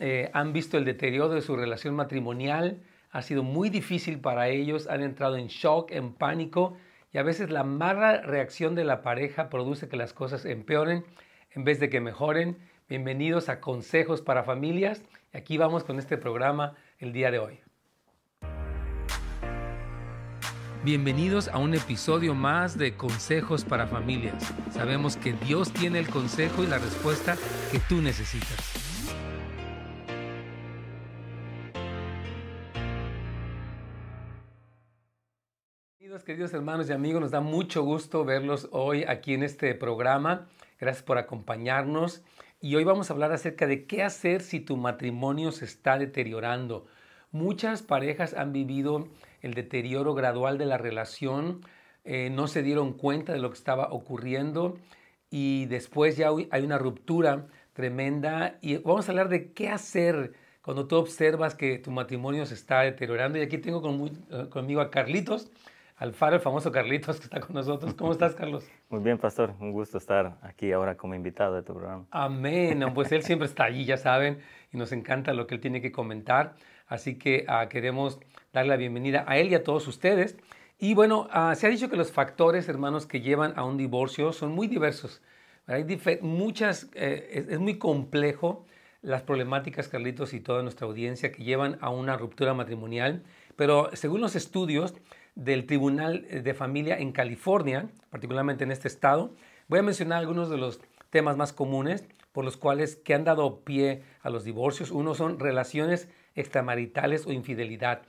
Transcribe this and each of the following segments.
eh, han visto el deterioro de su relación matrimonial, ha sido muy difícil para ellos, han entrado en shock, en pánico y a veces la mala reacción de la pareja produce que las cosas empeoren en vez de que mejoren. Bienvenidos a Consejos para Familias y aquí vamos con este programa el día de hoy. Bienvenidos a un episodio más de Consejos para Familias. Sabemos que Dios tiene el consejo y la respuesta que tú necesitas. Queridos hermanos y amigos, nos da mucho gusto verlos hoy aquí en este programa. Gracias por acompañarnos. Y hoy vamos a hablar acerca de qué hacer si tu matrimonio se está deteriorando. Muchas parejas han vivido el deterioro gradual de la relación, eh, no se dieron cuenta de lo que estaba ocurriendo y después ya hay una ruptura tremenda. Y vamos a hablar de qué hacer cuando tú observas que tu matrimonio se está deteriorando. Y aquí tengo eh, conmigo a Carlitos. Alfaro, el famoso Carlitos que está con nosotros. ¿Cómo estás, Carlos? Muy bien, pastor. Un gusto estar aquí ahora como invitado de tu programa. Amén. Pues él siempre está allí, ya saben, y nos encanta lo que él tiene que comentar. Así que uh, queremos darle la bienvenida a él y a todos ustedes. Y bueno, uh, se ha dicho que los factores, hermanos, que llevan a un divorcio son muy diversos. Hay muchas, eh, es, es muy complejo las problemáticas, Carlitos, y toda nuestra audiencia que llevan a una ruptura matrimonial. Pero según los estudios, del Tribunal de Familia en California, particularmente en este estado. Voy a mencionar algunos de los temas más comunes por los cuales que han dado pie a los divorcios. Uno son relaciones extramaritales o infidelidad.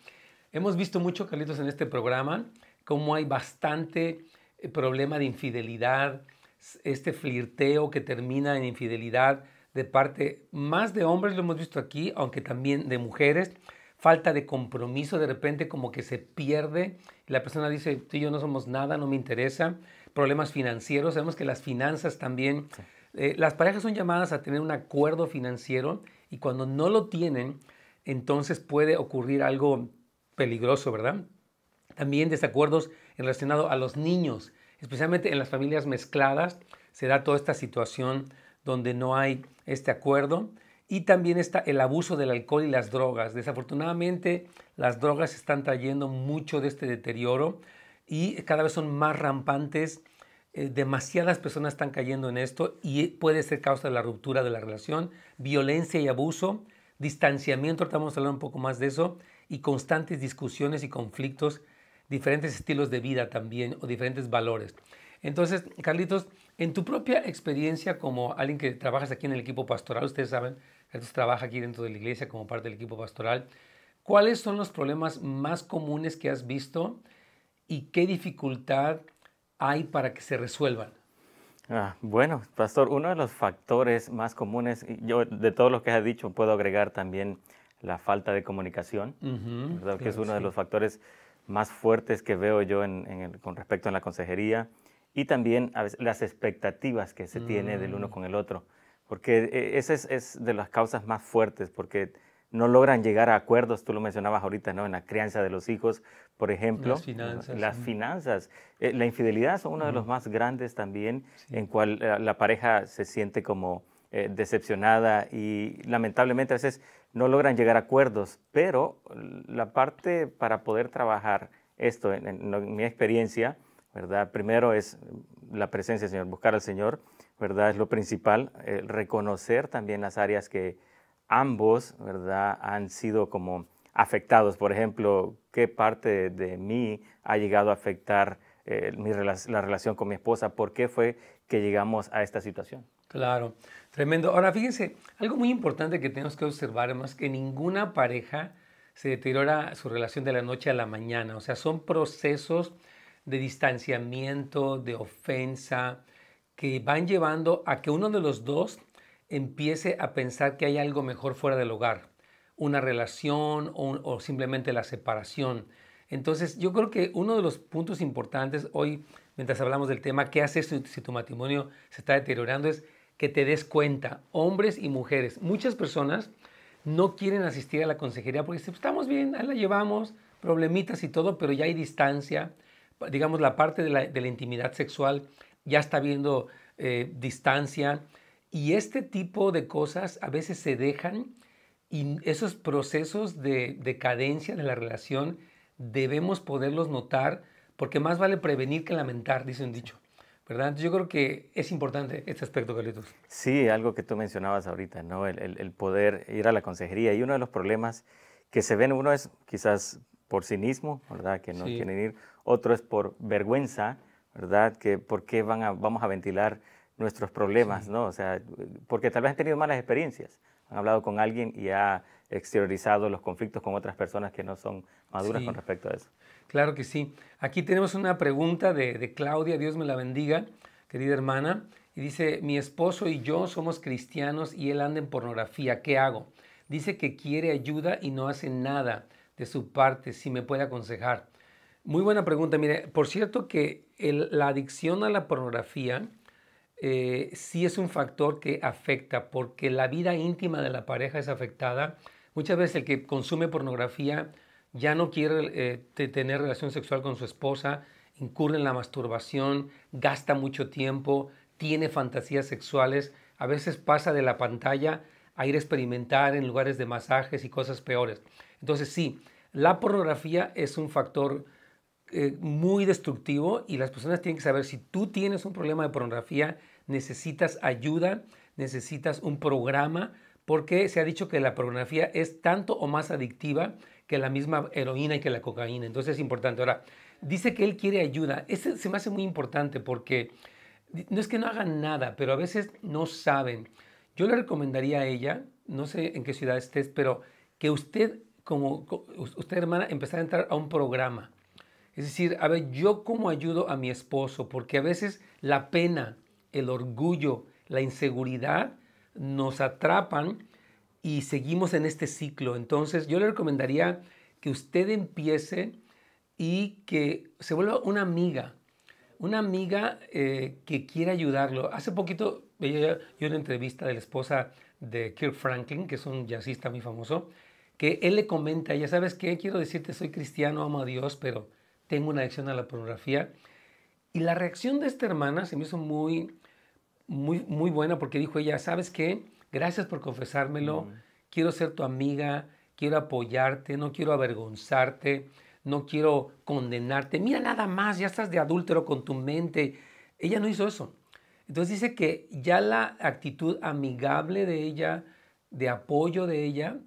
Hemos visto mucho, Carlitos, en este programa, cómo hay bastante eh, problema de infidelidad, este flirteo que termina en infidelidad de parte más de hombres, lo hemos visto aquí, aunque también de mujeres falta de compromiso, de repente como que se pierde, la persona dice, tú y yo no somos nada, no me interesa, problemas financieros, sabemos que las finanzas también, eh, las parejas son llamadas a tener un acuerdo financiero y cuando no lo tienen, entonces puede ocurrir algo peligroso, ¿verdad? También desacuerdos relacionados a los niños, especialmente en las familias mezcladas, se da toda esta situación donde no hay este acuerdo. Y también está el abuso del alcohol y las drogas. Desafortunadamente, las drogas están trayendo mucho de este deterioro y cada vez son más rampantes. Eh, demasiadas personas están cayendo en esto y puede ser causa de la ruptura de la relación, violencia y abuso, distanciamiento, ahorita vamos a hablar un poco más de eso, y constantes discusiones y conflictos, diferentes estilos de vida también o diferentes valores. Entonces, Carlitos, en tu propia experiencia como alguien que trabajas aquí en el equipo pastoral, ustedes saben, Carlitos trabaja aquí dentro de la iglesia como parte del equipo pastoral, ¿cuáles son los problemas más comunes que has visto y qué dificultad hay para que se resuelvan? Ah, bueno, pastor, uno de los factores más comunes, yo de todo lo que has dicho puedo agregar también la falta de comunicación, que es uno de los factores más fuertes que veo yo con respecto a la consejería y también a veces, las expectativas que se tiene del uno mm. con el otro, porque eh, esa es, de las causas más fuertes, porque no logran llegar a acuerdos, tú lo mencionabas ahorita, ¿no? En la crianza de los hijos, por ejemplo. Las finanzas. Las finanzas. Eh, la infidelidad son uno de los más grandes también, en cual eh, la pareja se siente como decepcionada y lamentablemente a veces no logran llegar a acuerdos, pero la parte para poder trabajar esto, en mi experiencia, ¿verdad? Primero es la presencia del Señor, buscar al Señor, ¿verdad? Es lo principal, eh, reconocer también las áreas que ambos, ¿verdad? Han sido como afectados. Por ejemplo, qué parte de, mí ha llegado a afectar eh, la relación con mi esposa, por qué fue que llegamos a esta situación. Claro, tremendo. Ahora, fíjense, algo muy importante que tenemos que observar es que ninguna pareja se deteriora su relación de la noche a la mañana. O sea, son procesos de distanciamiento, de ofensa, que van llevando a que uno de los dos empiece a pensar que hay algo mejor fuera del hogar, una relación o, simplemente la separación. Entonces yo creo que uno de los puntos importantes hoy, mientras hablamos del tema, ¿qué haces si, si tu matrimonio se está deteriorando? Es que te des cuenta, hombres y mujeres. Muchas personas no quieren asistir a la consejería porque pues, estamos bien, ahí la llevamos, problemitas y todo, pero ya hay distancia, digamos, la parte de la, intimidad sexual ya está viendo eh, distancia y este tipo de cosas a veces se dejan Y esos procesos de decadencia de la relación debemos poderlos notar porque más vale prevenir que lamentar, dice un dicho. ¿verdad? Yo creo que es importante este aspecto, Carlitos. Sí, algo que tú mencionabas ahorita, ¿no? El, poder ir a la consejería. Y uno de los problemas que se ven, uno es quizás por cinismo, ¿verdad? Que no quieren ir. Otro es por vergüenza, ¿verdad? Que por qué van a, vamos a ventilar nuestros problemas, ¿no? O sea, porque tal vez han tenido malas experiencias. Han hablado con alguien y ha exteriorizado los conflictos con otras personas que no son maduras con respecto a eso. Claro que sí. Aquí tenemos una pregunta de, Claudia, Dios me la bendiga, querida hermana, y dice, mi esposo y yo somos cristianos y él anda en pornografía, ¿qué hago? Dice que quiere ayuda y no hace nada de su parte, si me puede aconsejar. Muy buena pregunta. Mire, por cierto que la adicción a la pornografía eh, sí es un factor que afecta, porque la vida íntima de la pareja es afectada. Muchas veces el que consume pornografía ya no quiere eh, tener relación sexual con su esposa, incurre en la masturbación, gasta mucho tiempo, tiene fantasías sexuales, a veces pasa de la pantalla a ir a experimentar en lugares de masajes y cosas peores. Entonces sí, la pornografía es un factor eh, muy destructivo y las personas tienen que saber si tú tienes un problema de pornografía, necesitas ayuda, necesitas un programa, porque se ha dicho que la pornografía es tanto o más adictiva que la misma heroína y que la cocaína. Entonces es importante. Ahora, dice que él quiere ayuda. Ese se me hace muy importante porque no es que no hagan nada, pero a veces no saben. Yo le recomendaría a ella, no sé en qué ciudad estés, pero que usted, como usted hermana, empezara a entrar a un programa. Es decir, a ver, yo cómo ayudo a mi esposo, porque a veces la pena, el orgullo, la inseguridad nos atrapan y seguimos en este ciclo. Entonces yo le recomendaría que usted empiece y que se vuelva una amiga, una amiga eh, que quiera ayudarlo. Hace poquito yo una entrevista de la esposa de Kirk Franklin, que es un jazzista muy famoso, que él le comenta, ya sabes qué, quiero decirte, soy cristiano, amo a Dios, pero tengo una adicción a la pornografía. Y la reacción de esta hermana se me hizo muy, muy, muy buena porque dijo ella, ¿sabes qué? Gracias por confesármelo. Quiero ser tu amiga, quiero apoyarte, no quiero avergonzarte, no quiero condenarte. Mira nada más, ya estás de adúltero con tu mente. Ella no hizo eso. Entonces dice que ya la actitud amigable de ella, de apoyo de ella,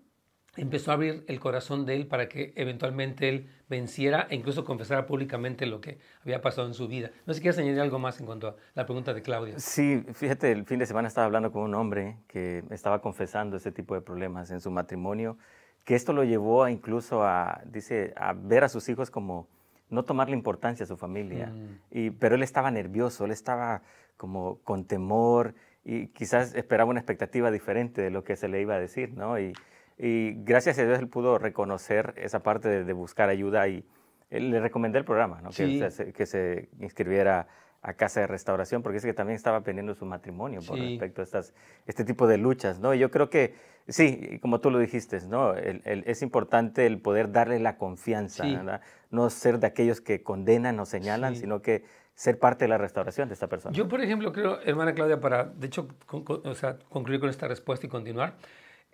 empezó a abrir el corazón de él para que eventualmente él venciera e incluso confesara públicamente lo que había pasado en su vida. No sé si quieres añadir algo más en cuanto a la pregunta de Claudia. Sí, fíjate, el fin de semana estaba hablando con un hombre que estaba confesando ese tipo de problemas en su matrimonio, que esto lo llevó a incluso a, dice, a ver a sus hijos como no tomarle importancia a su familia. Mm. Y, pero él estaba nervioso, él estaba como con temor y quizás esperaba una expectativa diferente de lo que se le iba a decir, ¿no? Y, y gracias a Dios él pudo reconocer esa parte de, buscar ayuda y le recomendé el programa, ¿no? que, se, que, se, inscribiera a Casa de Restauración, porque es que también estaba pendiendo su matrimonio por respecto a estas, este tipo de luchas, ¿no? Y yo creo que, sí, como tú lo dijiste, ¿no? es importante el poder darle la confianza, ¿verdad? No ser de aquellos que condenan o señalan, sino que ser parte de la restauración de esta persona. Yo, por ejemplo, creo, hermana Claudia, para, de hecho, o sea, concluir con esta respuesta y continuar,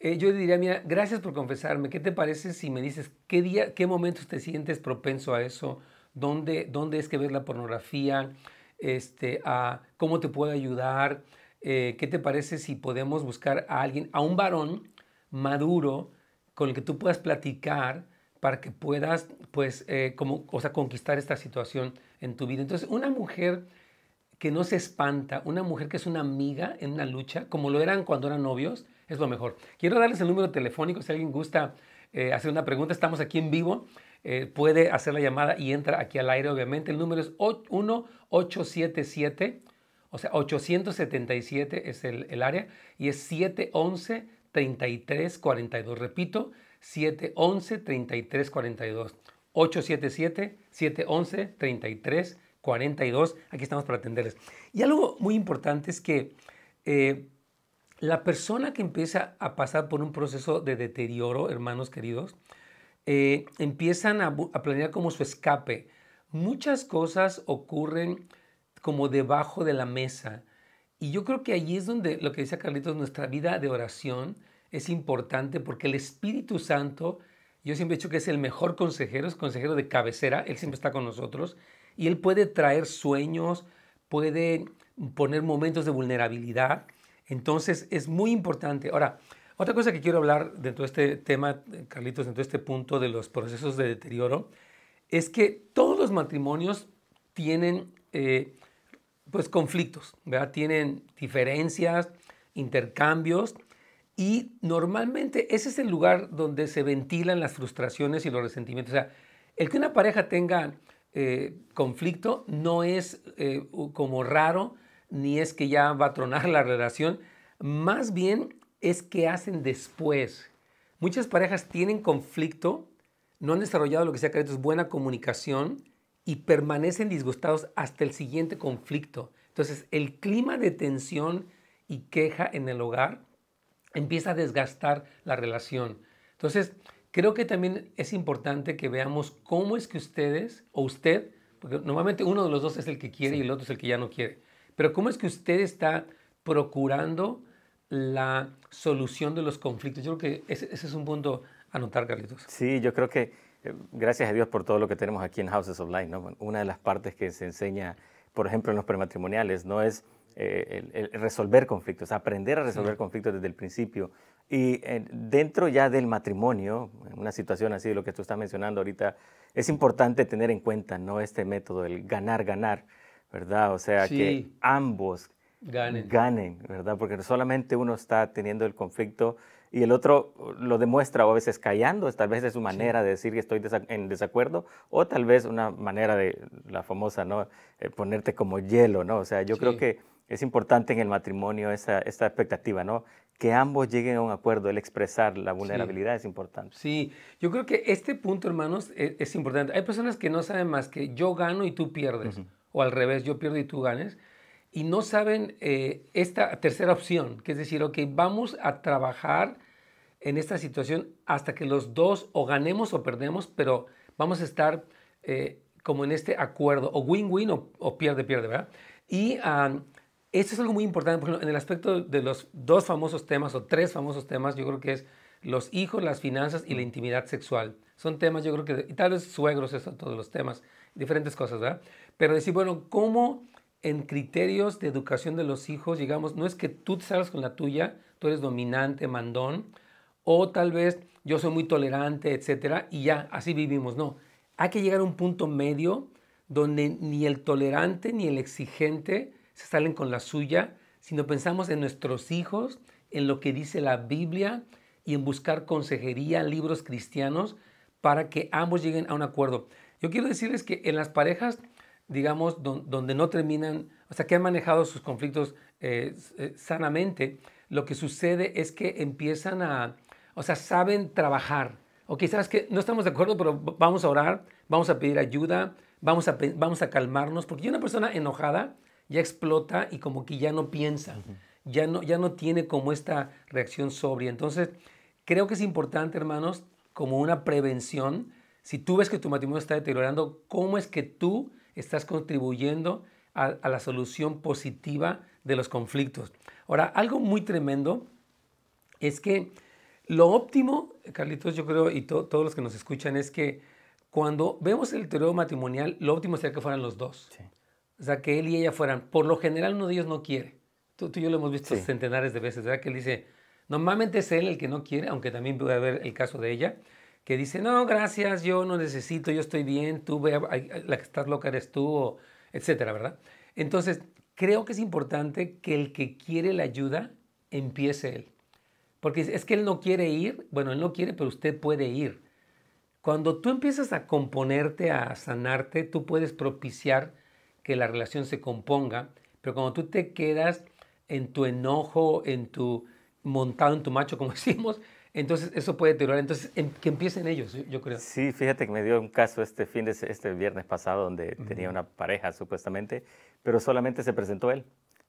eh, yo diría, mira, gracias por confesarme. ¿Qué te parece si me dices qué día, qué momentos te sientes propenso a eso? ¿Dónde, dónde es que ves la pornografía? Este, a, ¿Cómo te puedo ayudar? Eh, ¿Qué te parece si podemos buscar a alguien, a un varón maduro con el que tú puedas platicar para que puedas, pues, eh, como, o sea, conquistar esta situación en tu vida? Entonces, una mujer que no se espanta, una mujer que es una amiga en una lucha, como lo eran cuando eran novios, es lo mejor. Quiero darles el número telefónico si alguien gusta eh, hacer una pregunta. Estamos aquí en vivo. Eh, puede hacer la llamada y entra aquí al aire, obviamente. El número es 1877, o sea, 877 es el, el área, y es 711-3342. Repito, 711-3342. 877-711-3342. Aquí estamos para atenderles. Y algo muy importante es que eh, la persona que empieza a pasar por un proceso de deterioro, hermanos queridos, eh, empiezan a, planear como su escape. Muchas cosas ocurren como debajo de la mesa. Y yo creo que allí es donde lo que dice Carlitos, nuestra vida de oración es importante porque el Espíritu Santo, yo siempre he dicho que es el mejor consejero, es consejero de cabecera, Él siempre está con nosotros y Él puede traer sueños, puede poner momentos de vulnerabilidad. Entonces es muy importante. Ahora, otra cosa que quiero hablar dentro de este tema, Carlitos, dentro de este punto de los procesos de deterioro, es que todos los matrimonios tienen eh, pues conflictos, ¿verdad? Tienen diferencias, intercambios y normalmente ese es el lugar donde se ventilan las frustraciones y los resentimientos. O sea, el que una pareja tenga eh, conflicto no es eh, como raro, ni es que ya va a tronar la relación, más bien es que hacen después. Muchas parejas tienen conflicto, no han desarrollado lo que sea que es buena comunicación y permanecen disgustados hasta el siguiente conflicto. Entonces, el clima de tensión y queja en el hogar empieza a desgastar la relación. Entonces, creo que también es importante que veamos cómo es que ustedes o usted, porque normalmente uno de los dos es el que quiere y el otro es el que ya no quiere, pero cómo es que usted está procurando la solución de los conflictos. Yo creo que ese, es un punto a notar, Carlitos. Sí, yo creo que eh, gracias a Dios por todo lo que tenemos aquí en Houses of Light. ¿no? Una de las partes que se enseña, por ejemplo, en los prematrimoniales, no es eh, el, resolver conflictos, aprender a resolver conflictos desde el principio. Y eh, dentro ya del matrimonio, en una situación así de lo que tú estás mencionando ahorita, es importante tener en cuenta ¿no? este método, el ganar-ganar, ¿verdad? O sea, que ambos ganen. ganen, ¿verdad? Porque solamente uno está teniendo el conflicto y el otro lo demuestra o a veces callando, tal vez es su manera de decir que estoy en desacuerdo, o tal vez una manera de la famosa, ¿no? Eh, ponerte como hielo, ¿no? O sea, yo creo que es importante en el matrimonio esa, esta expectativa, ¿no? Que ambos lleguen a un acuerdo, el expresar la vulnerabilidad es importante. Sí, yo creo que este punto, hermanos, e, es, importante. Hay personas que no saben más que yo gano y tú pierdes, o al revés, yo pierdo y tú ganes y no saben eh, esta tercera opción, que es decir, ok, vamos a trabajar en esta situación hasta que los dos o ganemos o perdemos, pero vamos a estar eh, como en este acuerdo, o win-win o, pierde-pierde, ¿verdad? Y esto es algo muy importante, por ejemplo, en el aspecto de los dos famosos temas o tres famosos temas, yo creo que es los hijos, las finanzas y la intimidad sexual. Son temas, yo creo que, y tal vez suegros, eso, todos los temas, diferentes cosas, ¿verdad? Pero decir, bueno, ¿cómo en criterios de educación de los hijos, digamos, no es que tú te salgas con la tuya, tú eres dominante, mandón, o tal vez yo soy muy tolerante, etcétera, y ya, así vivimos. No, hay que llegar a un punto medio donde ni el tolerante ni el exigente se salen con la suya, sino pensamos en nuestros hijos, en lo que dice la Biblia y en buscar consejería, libros cristianos, para que ambos lleguen a un acuerdo. Yo quiero decirles que en las parejas digamos, donde no terminan, o sea, que han manejado sus conflictos eh, eh, sanamente, lo que sucede es que empiezan a, o sea, saben trabajar. Ok, sabes que no estamos de acuerdo, pero vamos a orar, vamos a pedir ayuda, vamos a, vamos a calmarnos, porque una persona enojada ya explota y como que ya no piensa, ya, no, ya no tiene como esta reacción sobria. Entonces, creo que es importante, hermanos, como una prevención, si tú ves que tu matrimonio está deteriorando, ¿cómo es que tú estás contribuyendo a, la solución positiva de los conflictos. Ahora, algo muy tremendo es que lo óptimo, Carlitos, yo creo, y todos los que nos escuchan, es que cuando vemos el deterioro matrimonial, lo óptimo sería que fueran los dos. O sea, que él y ella fueran. Por lo general, uno de ellos no quiere. Tú, y yo lo hemos visto centenares de veces, ¿verdad? Que él dice, normalmente es él el que no quiere, aunque también puede haber el caso de ella que dice, no, gracias, yo no necesito, yo estoy bien, tú ve, la que estás loca eres tú, etcétera, ¿verdad? Entonces, creo que es importante que el que quiere la ayuda empiece él. Porque es que él no quiere ir, bueno, él no quiere, pero usted puede ir. Cuando tú empiezas a componerte, a sanarte, tú puedes propiciar que la relación se componga, pero cuando tú te quedas en tu enojo, en tu montado en tu macho, como decimos, entonces, eso puede deteriorar. Entonces, que empiecen ellos, yo creo. Sí, fíjate que me dio un caso este fin de este viernes pasado donde tenía una pareja supuestamente, pero solamente se presentó él,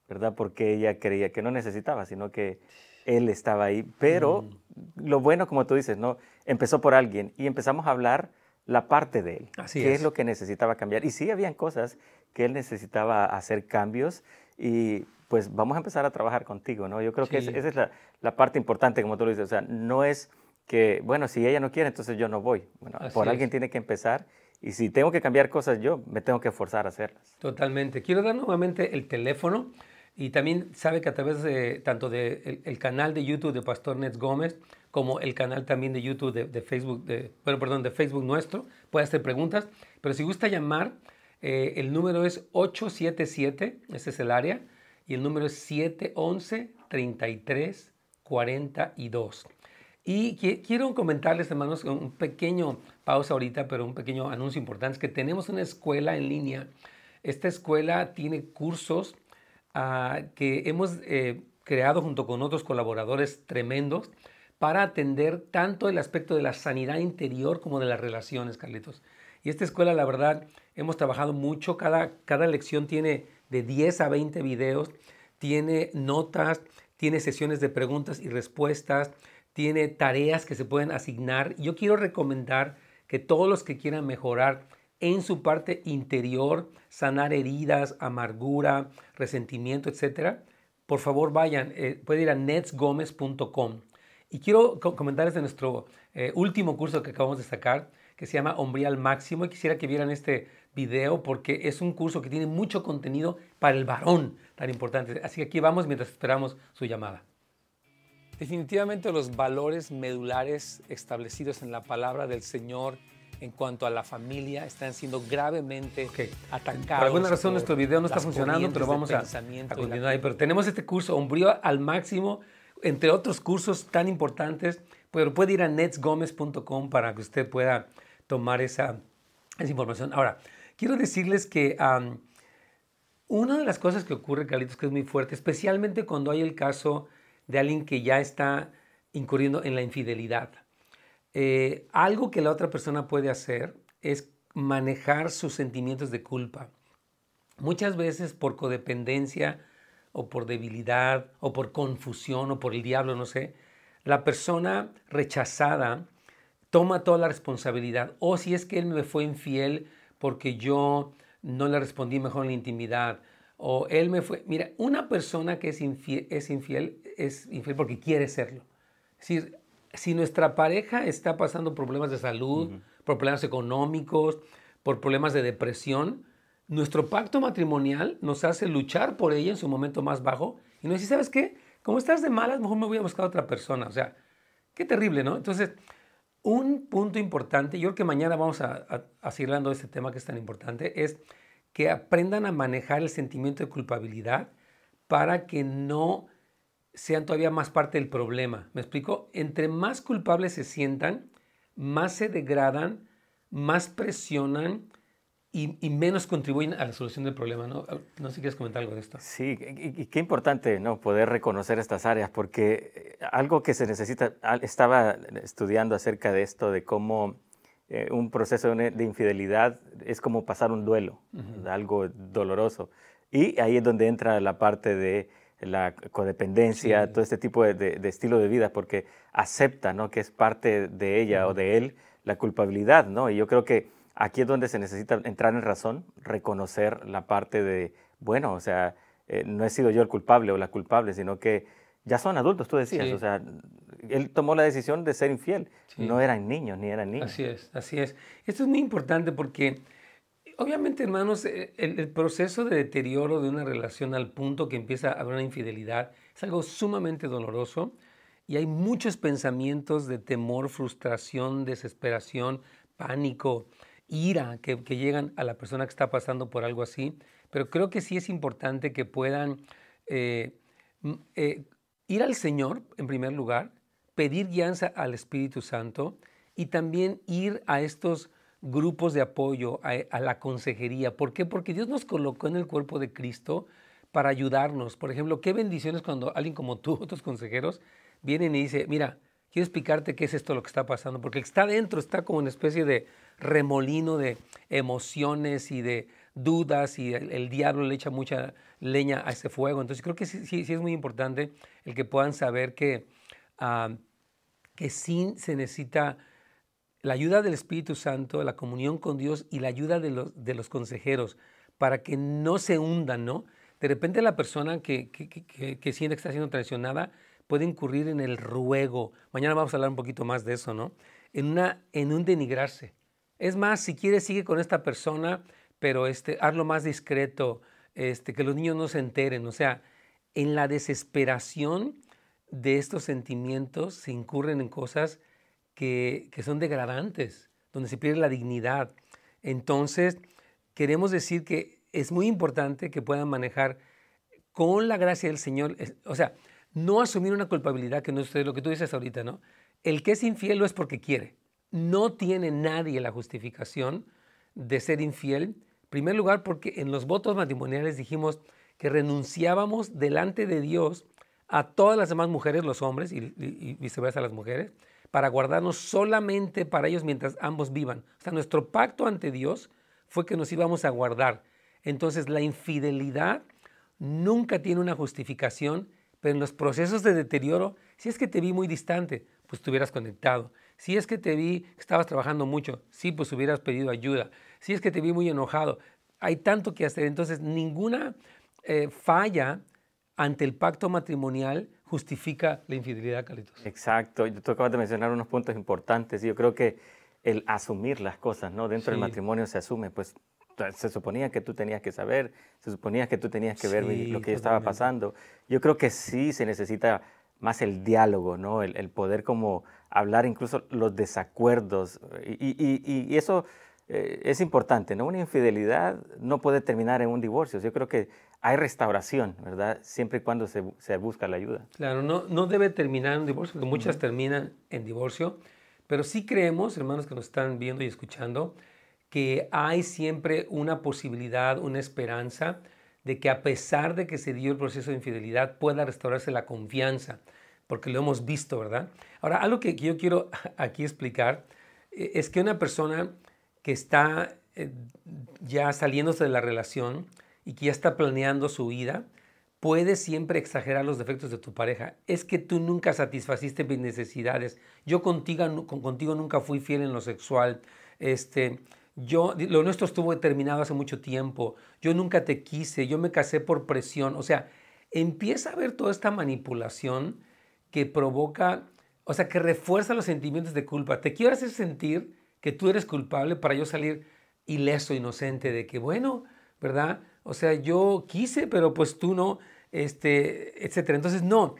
¿verdad? Porque ella creía que no necesitaba, sino que él estaba ahí. Pero mm. lo bueno, como tú dices, ¿no? Empezó por alguien y empezamos a hablar la parte de él. Así qué es. lo que necesitaba cambiar. Y sí, habían cosas que él necesitaba hacer cambios y pues vamos a empezar a trabajar contigo, ¿no? Yo creo que esa es la, la, parte importante, como tú lo dices, o sea, no es que, bueno, si ella no quiere, entonces yo no voy. Bueno, por alguien tiene que empezar y si tengo que cambiar cosas yo, me tengo que forzar a hacerlas. Totalmente. Quiero dar nuevamente el teléfono y también sabe que a través de tanto del de el, canal de YouTube de Pastor Nets Gómez como el canal también de YouTube de, Facebook, de, bueno, perdón, de Facebook nuestro, puede hacer preguntas. Pero si gusta llamar, eh, el número es 877, ese es el área, y el número es 711-3342. Y quiero comentarles, hermanos, un pequeño pausa ahorita, pero un pequeño anuncio importante, es que tenemos una escuela en línea. Esta escuela tiene cursos ah, que hemos eh, creado junto con otros colaboradores tremendos para atender tanto el aspecto de la sanidad interior como de las relaciones, Carlitos. Y esta escuela, la verdad, hemos trabajado mucho. Cada, cada lección tiene de 10 a 20 videos, tiene notas, tiene sesiones de preguntas y respuestas, tiene tareas que se pueden asignar. Yo quiero recomendar que todos los que quieran mejorar en su parte interior, sanar heridas, amargura, resentimiento, etcétera, por favor vayan, eh, pueden ir a netsgomez.com. Y quiero comentarles de nuestro eh, último curso que acabamos de sacar, que se llama Hombría al Máximo. Y quisiera que vieran este video porque es un curso que tiene mucho contenido para el varón tan importante. Así que aquí vamos mientras esperamos su llamada. Definitivamente los valores medulares establecidos en la palabra del Señor en cuanto a la familia están siendo gravemente atacados. Por alguna razón nuestro video no está funcionando, pero vamos a, a continuar ahí. Pero tenemos este curso, Hombrío al Máximo, entre otros cursos tan importantes, pero puede ir a netsgomez.com para que usted pueda tomar esa, esa información. Ahora, quiero decirles que una de las cosas que ocurre, Carlitos, que es muy fuerte, especialmente cuando hay el caso de alguien que ya está incurriendo en la infidelidad. Eh, algo que la otra persona puede hacer es manejar sus sentimientos de culpa. Muchas veces por codependencia, o por debilidad o por confusión o por el diablo, no sé, la persona rechazada toma toda la responsabilidad. O si es que él me fue infiel porque yo no le respondí mejor en la intimidad. O él me fue... Mira, una persona que es infiel es infiel, es infiel porque quiere serlo. Es decir, si nuestra pareja está pasando problemas de salud, por problemas económicos, por problemas de depresión, nuestro pacto matrimonial nos hace luchar por ella en su momento más bajo y nos dice, ¿sabes qué? Como estás de malas, mejor me voy a buscar a otra persona. O sea, qué terrible, ¿no? Entonces, un punto importante, yo creo que mañana vamos a, a, seguir hablando de este tema que es tan importante, es que aprendan a manejar el sentimiento de culpabilidad para que no sean todavía más parte del problema. ¿Me explico? Entre más culpables se sientan, más se degradan, más presionan, y, menos contribuyen a la solución del problema. ¿no? no sé si quieres comentar algo de esto. Sí, y, qué importante ¿no? poder reconocer estas áreas, porque eh, algo que se necesita, estaba estudiando acerca de esto, de cómo eh, un proceso de infidelidad es como pasar un duelo, algo doloroso. Y ahí es donde entra la parte de la codependencia, todo este tipo de, estilo de vida, porque acepta ¿no? que es parte de ella o de él la culpabilidad, ¿no? Y yo creo que aquí es donde se necesita entrar en razón, reconocer la parte de, bueno, o sea, eh, no he sido yo el culpable o la culpable, sino que ya son adultos, tú decías, o sea, él tomó la decisión de ser infiel, no eran niños ni eran niños. Así es, así es. Esto es muy importante porque, obviamente, hermanos, eh, el, el proceso de deterioro de una relación al punto que empieza a haber una infidelidad es algo sumamente doloroso y hay muchos pensamientos de temor, frustración, desesperación, pánico, ira que, llegan a la persona que está pasando por algo así, pero creo que sí es importante que puedan eh, eh, ir al Señor en primer lugar, pedir guianza al Espíritu Santo y también ir a estos grupos de apoyo, a, la consejería. ¿Por qué? Porque Dios nos colocó en el cuerpo de Cristo para ayudarnos. Por ejemplo, qué bendiciones cuando alguien como tú, otros consejeros, vienen y dice, mira, quiero explicarte qué es esto lo que está pasando, porque está dentro está como una especie de remolino de emociones y de dudas y el, diablo le echa mucha leña a ese fuego. Entonces creo que sí, sí, es muy importante el que puedan saber que, que sí se necesita la ayuda del Espíritu Santo, la comunión con Dios y la ayuda de los, de los consejeros para que no se hundan, ¿no? de repente la persona que, que, que, que siente que está siendo traicionada puede incurrir en el ruego. Mañana vamos a hablar un poquito más de eso, ¿no? En, una, en un denigrarse. Es más, si quieres, sigue con esta persona, pero este, hazlo más discreto, este, que los niños no se enteren. O sea, en la desesperación de estos sentimientos se incurren en cosas que, que son degradantes, donde se pierde la dignidad. Entonces, queremos decir que es muy importante que puedan manejar con la gracia del Señor, o sea, no asumir una culpabilidad que no es lo que tú dices ahorita, ¿no? El que es infiel lo es porque quiere. No tiene nadie la justificación de ser infiel. En primer lugar, porque en los votos matrimoniales dijimos que renunciábamos delante de Dios a todas las demás mujeres, los hombres y, y, viceversa las mujeres, para guardarnos solamente para ellos mientras ambos vivan. O sea, nuestro pacto ante Dios fue que nos íbamos a guardar. Entonces, la infidelidad nunca tiene una justificación pero en los procesos de deterioro, si es que te vi muy distante, pues te hubieras conectado. Si es que te vi que estabas trabajando mucho, sí, pues hubieras pedido ayuda. Si es que te vi muy enojado, hay tanto que hacer. Entonces, ninguna eh, falla ante el pacto matrimonial justifica la infidelidad, Carlitos. Exacto. Tú acabas de mencionar unos puntos importantes. Yo creo que el asumir las cosas, ¿no? Dentro del matrimonio se asume, pues se suponía que tú tenías que saber, se suponía que tú tenías que ver lo que estaba pasando. Yo creo que sí se necesita más el diálogo, ¿no? El, poder como hablar incluso los desacuerdos. Y, eso eh, es importante, ¿no? Una infidelidad no puede terminar en un divorcio. Yo creo que hay restauración, ¿verdad? Siempre y cuando se, se busca la ayuda. Claro, no, no debe terminar en un divorcio, porque muchas terminan en divorcio, pero sí creemos, hermanos que nos están viendo y escuchando, que hay siempre una posibilidad, una esperanza de que a pesar de que se dio el proceso de infidelidad pueda restaurarse la confianza, porque lo hemos visto, ¿verdad? Ahora, algo que yo quiero aquí explicar eh, es que una persona que está eh, ya saliéndose de la relación y que ya está planeando su vida, puede siempre exagerar los defectos de tu pareja. Es que tú nunca satisfaciste mis necesidades. Yo contigo, contigo nunca fui fiel en lo sexual. Este, yo, lo nuestro estuvo terminado hace mucho tiempo, yo nunca te quise, yo me casé por presión, o sea, empieza a haber toda esta manipulación que provoca, o sea, que refuerza los sentimientos de culpa. Te quiero hacer sentir que tú eres culpable para yo salir ileso, inocente, de que, bueno, ¿verdad? O sea, yo quise, pero pues tú no, este, etcétera. Entonces, no,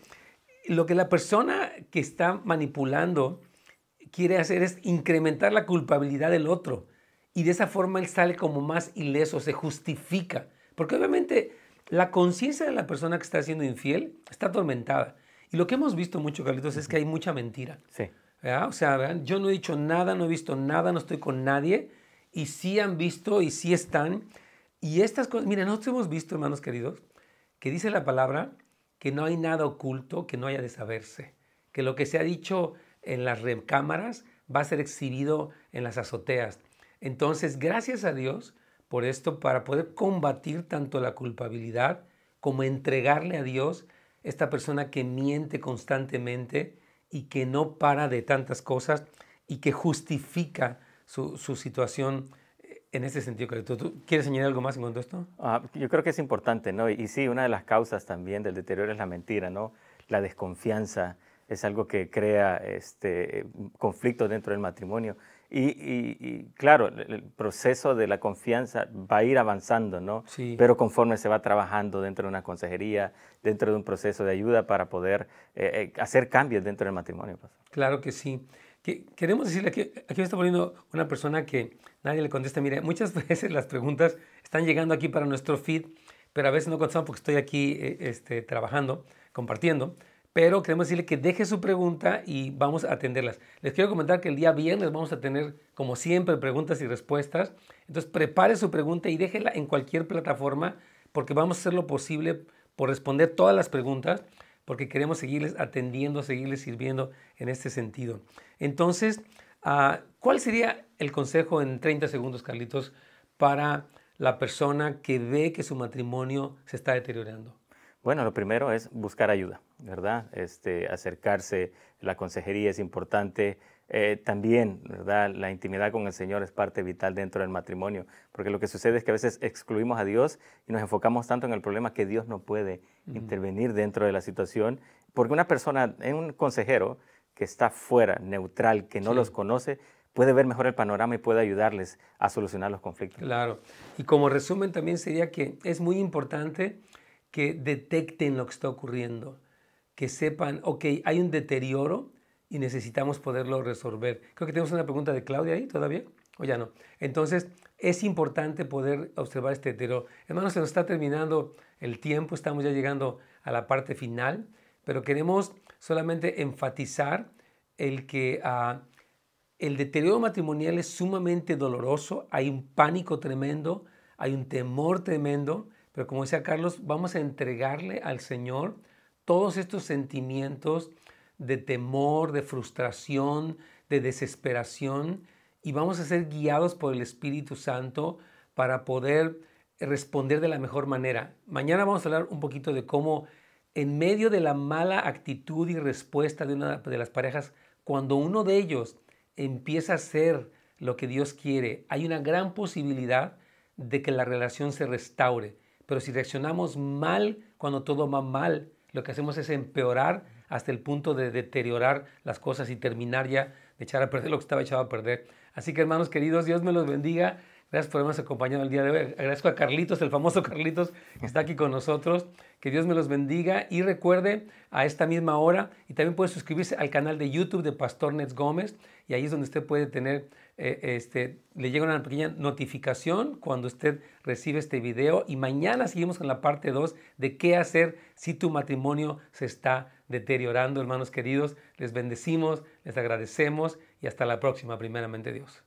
lo que la persona que está manipulando quiere hacer es incrementar la culpabilidad del otro y de esa forma él sale como más ileso, se justifica. Porque obviamente la conciencia de la persona que está siendo infiel está atormentada. Y lo que hemos visto mucho, Carlitos, es que hay mucha mentira. Sí. O sea, ¿vean? yo no he dicho nada, no he visto nada, no estoy con nadie. Y sí han visto y sí están. Y estas cosas, miren, nosotros hemos visto, hermanos queridos, que dice la palabra que no hay nada oculto que no haya de saberse. Que lo que se ha dicho en las recámaras va a ser exhibido en las azoteas. Entonces, gracias a Dios por esto, para poder combatir tanto la culpabilidad como entregarle a Dios esta persona que miente constantemente y que no para de tantas cosas y que justifica su, situación en ese sentido. ¿Tú, quieres añadir algo más en cuanto a esto? Ah, yo creo que es importante, ¿no? Y, sí, una de las causas también del deterioro es la mentira, ¿no? La desconfianza es algo que crea este, conflictos dentro del matrimonio. Y, claro, el proceso de la confianza va a ir avanzando, ¿no? Sí. Pero conforme se va trabajando dentro de una consejería, dentro de un proceso de ayuda para poder eh, eh, hacer cambios dentro del matrimonio. Claro que sí. queremos decirle que aquí me está poniendo una persona que nadie le contesta. Mire, muchas veces las preguntas están llegando aquí para nuestro feed, pero a veces no contestamos porque estoy aquí eh, este, trabajando, compartiendo pero queremos decirle que deje su pregunta y vamos a atenderlas. Les quiero comentar que el día viernes vamos a tener, como siempre, preguntas y respuestas. Entonces, prepare su pregunta y déjela en cualquier plataforma porque vamos a hacer lo posible por responder todas las preguntas porque queremos seguirles atendiendo, seguirles sirviendo en este sentido. Entonces, ah, ¿cuál sería el consejo en 30 segundos, Carlitos, para la persona que ve que su matrimonio se está deteriorando? Bueno, lo primero es buscar ayuda, ¿verdad? Este, acercarse, la consejería es importante, eh, también, ¿verdad? La intimidad con el Señor es parte vital dentro del matrimonio, porque lo que sucede es que a veces excluimos a Dios y nos enfocamos tanto en el problema que Dios no puede intervenir dentro de la situación, porque una persona, un consejero que está fuera, neutral, que no los conoce, puede ver mejor el panorama y puede ayudarles a solucionar los conflictos. Claro. Y como resumen también sería que es muy importante que detecten lo que está ocurriendo, que sepan, ok, hay un deterioro y necesitamos poderlo resolver. Creo que tenemos una pregunta de Claudia ahí todavía, o ya no. Entonces, es importante poder observar este deterioro. Hermanos, se nos está terminando el tiempo, estamos ya llegando a la parte final, pero queremos solamente enfatizar el que uh, el deterioro matrimonial es sumamente doloroso, hay un pánico tremendo, hay un temor tremendo, pero como decía Carlos, vamos a entregarle al Señor todos estos sentimientos de temor, de frustración, de desesperación, y vamos a ser guiados por el Espíritu Santo para poder responder de la mejor manera. Mañana vamos a hablar un poquito de cómo en medio de la mala actitud y respuesta de una de las parejas, cuando uno de ellos empieza a hacer lo que Dios quiere, hay una gran posibilidad de que la relación se restaure. Pero si reaccionamos mal cuando todo va mal, lo que hacemos es empeorar hasta el punto de deteriorar las cosas y terminar ya de echar a perder lo que estaba echado a perder. Así que hermanos queridos, Dios me los bendiga. Gracias por habernos acompañado el día de hoy. Agradezco a Carlitos, el famoso Carlitos, que está aquí con nosotros. Que Dios me los bendiga y recuerde a esta misma hora y también puede suscribirse al canal de YouTube de Pastor Nets Gómez y ahí es donde usted puede tener, eh, este, le llega una pequeña notificación cuando usted recibe este video y mañana seguimos con la parte 2 de qué hacer si tu matrimonio se está deteriorando, hermanos queridos. Les bendecimos, les agradecemos y hasta la próxima, primeramente Dios.